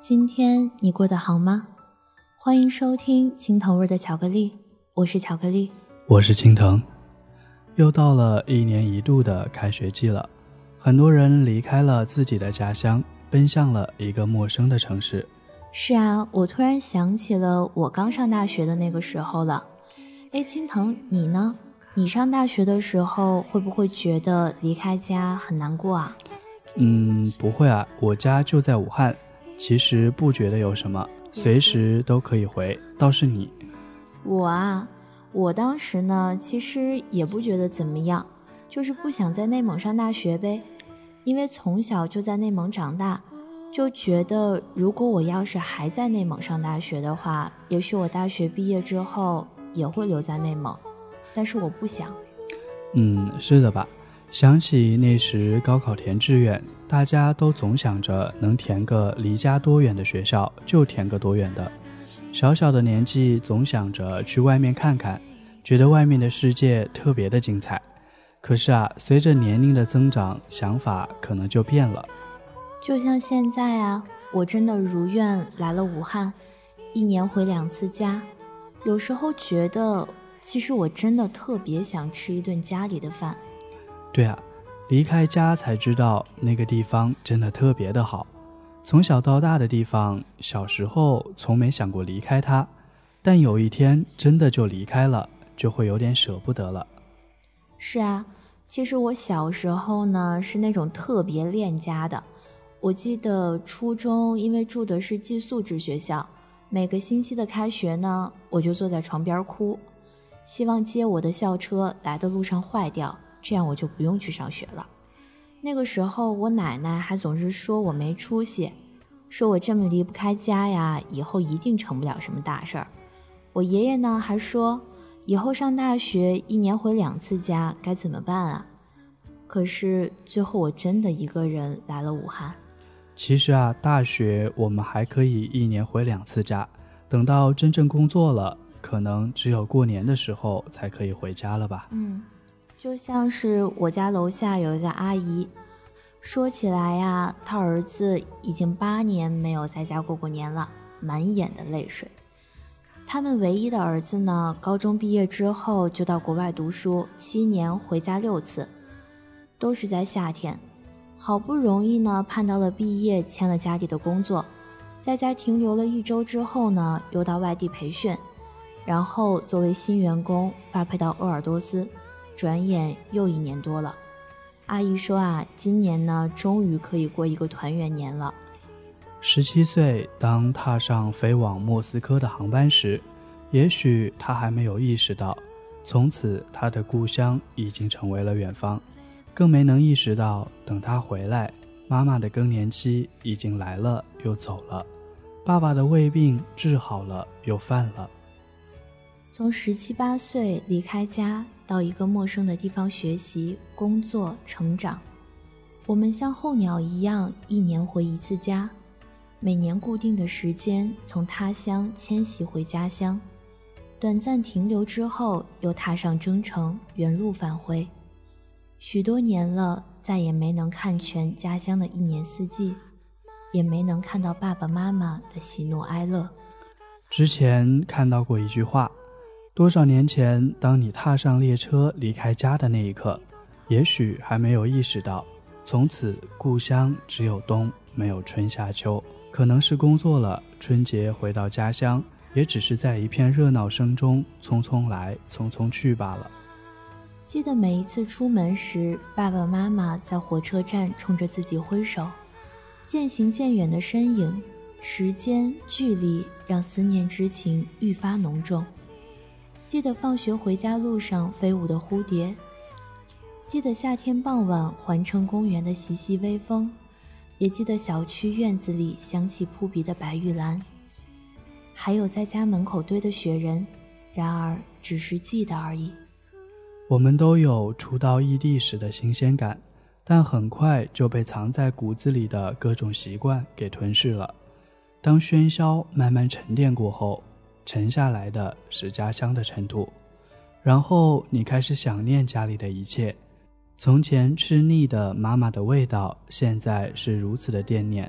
今天你过得好吗？欢迎收听青藤味的巧克力，我是巧克力，我是青藤。又到了一年一度的开学季了，很多人离开了自己的家乡，奔向了一个陌生的城市。是啊，我突然想起了我刚上大学的那个时候了。哎，青藤，你呢？你上大学的时候会不会觉得离开家很难过啊？嗯，不会啊，我家就在武汉。其实不觉得有什么，随时都可以回。倒是你，我啊，我当时呢，其实也不觉得怎么样，就是不想在内蒙上大学呗。因为从小就在内蒙长大，就觉得如果我要是还在内蒙上大学的话，也许我大学毕业之后也会留在内蒙。但是我不想。嗯，是的吧？想起那时高考填志愿。大家都总想着能填个离家多远的学校就填个多远的，小小的年纪总想着去外面看看，觉得外面的世界特别的精彩。可是啊，随着年龄的增长，想法可能就变了。就像现在啊，我真的如愿来了武汉，一年回两次家。有时候觉得，其实我真的特别想吃一顿家里的饭。对啊。离开家才知道那个地方真的特别的好，从小到大的地方，小时候从没想过离开它，但有一天真的就离开了，就会有点舍不得了。是啊，其实我小时候呢是那种特别恋家的，我记得初中因为住的是寄宿制学校，每个星期的开学呢，我就坐在床边哭，希望接我的校车来的路上坏掉。这样我就不用去上学了。那个时候，我奶奶还总是说我没出息，说我这么离不开家呀，以后一定成不了什么大事儿。我爷爷呢还说，以后上大学一年回两次家该怎么办啊？可是最后我真的一个人来了武汉。其实啊，大学我们还可以一年回两次家，等到真正工作了，可能只有过年的时候才可以回家了吧？嗯。就像是我家楼下有一个阿姨，说起来呀，她儿子已经八年没有在家过过年了，满眼的泪水。他们唯一的儿子呢，高中毕业之后就到国外读书，七年回家六次，都是在夏天。好不容易呢盼到了毕业，签了家里的工作，在家停留了一周之后呢，又到外地培训，然后作为新员工发配到鄂尔多斯。转眼又一年多了，阿姨说啊，今年呢，终于可以过一个团圆年了。十七岁，当踏上飞往莫斯科的航班时，也许他还没有意识到，从此他的故乡已经成为了远方，更没能意识到，等他回来，妈妈的更年期已经来了又走了，爸爸的胃病治好了又犯了。从十七八岁离开家。到一个陌生的地方学习、工作、成长，我们像候鸟一样，一年回一次家，每年固定的时间从他乡迁徙回家乡，短暂停留之后又踏上征程，原路返回。许多年了，再也没能看全家乡的一年四季，也没能看到爸爸妈妈的喜怒哀乐。之前看到过一句话。多少年前，当你踏上列车离开家的那一刻，也许还没有意识到，从此故乡只有冬，没有春夏秋。可能是工作了，春节回到家乡，也只是在一片热闹声中匆匆来，匆匆去罢了。记得每一次出门时，爸爸妈妈在火车站冲着自己挥手，渐行渐远的身影，时间、距离让思念之情愈发浓重。记得放学回家路上飞舞的蝴蝶，记得夏天傍晚环城公园的习习微风，也记得小区院子里香气扑鼻的白玉兰，还有在家门口堆的雪人。然而，只是记得而已。我们都有初到异地时的新鲜感，但很快就被藏在骨子里的各种习惯给吞噬了。当喧嚣慢慢沉淀过后，沉下来的是家乡的尘土，然后你开始想念家里的一切。从前吃腻的妈妈的味道，现在是如此的惦念；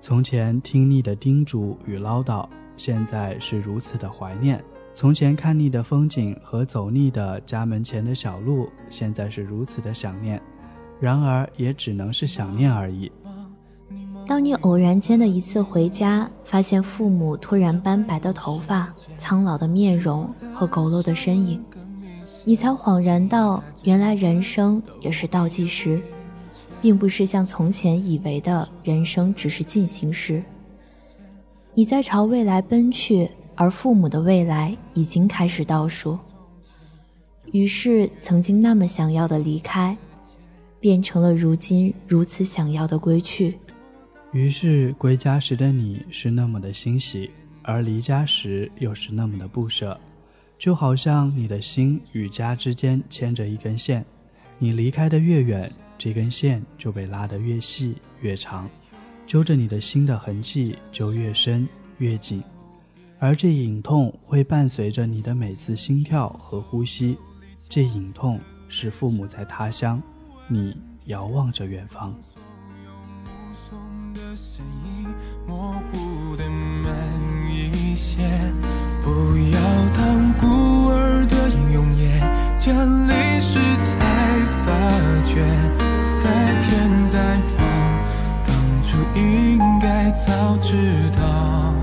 从前听腻的叮嘱与唠叨，现在是如此的怀念。从前看腻的风景和走腻的家门前的小路，现在是如此的想念，然而也只能是想念而已。当你偶然间的一次回家，发现父母突然斑白的头发、苍老的面容和佝偻的身影，你才恍然道：原来人生也是倒计时，并不是像从前以为的人生只是进行时。你在朝未来奔去。而父母的未来已经开始倒数，于是曾经那么想要的离开，变成了如今如此想要的归去。于是归家时的你是那么的欣喜，而离家时又是那么的不舍，就好像你的心与家之间牵着一根线，你离开的越远，这根线就被拉得越细越长，揪着你的心的痕迹就越深越紧。而这隐痛会伴随着你的每次心跳和呼吸，这隐痛是父母在他乡，你遥望着远方。夜，见历史才发觉，该天在忙，当初应该早知道。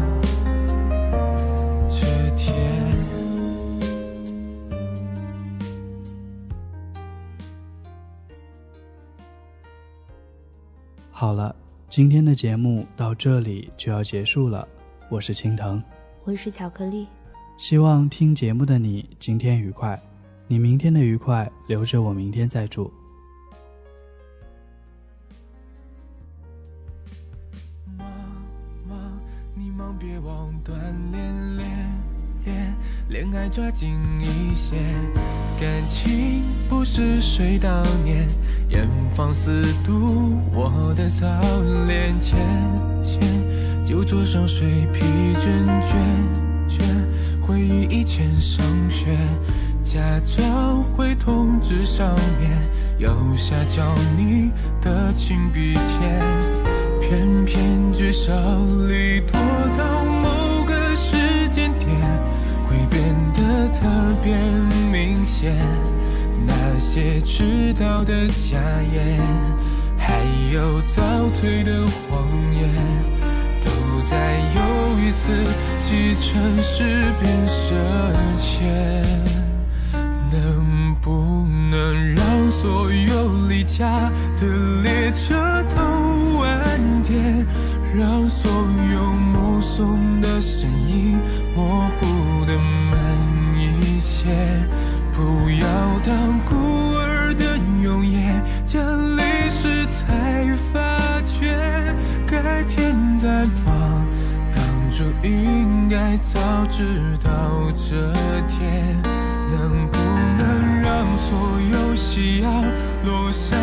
好了，今天的节目到这里就要结束了。我是青藤，我是巧克力。希望听节目的你今天愉快，你明天的愉快留着我明天再祝。妈妈，你忙别忘锻炼练练，恋爱抓紧一些，感情不是水到年。严防死堵我的早恋，浅浅酒桌上睡疲倦倦倦，回忆以前上学，家长会通知上面右下角你的亲笔签，偏偏聚少离多到某个时间点，会变得特别明显。那些迟到的假言，还有早退的谎言，都在又一次启程时便舍弃。能不能让所有离家的列车都晚点？让所有目送的身影模糊的慢一些。该早知道这天，能不能让所有夕阳落下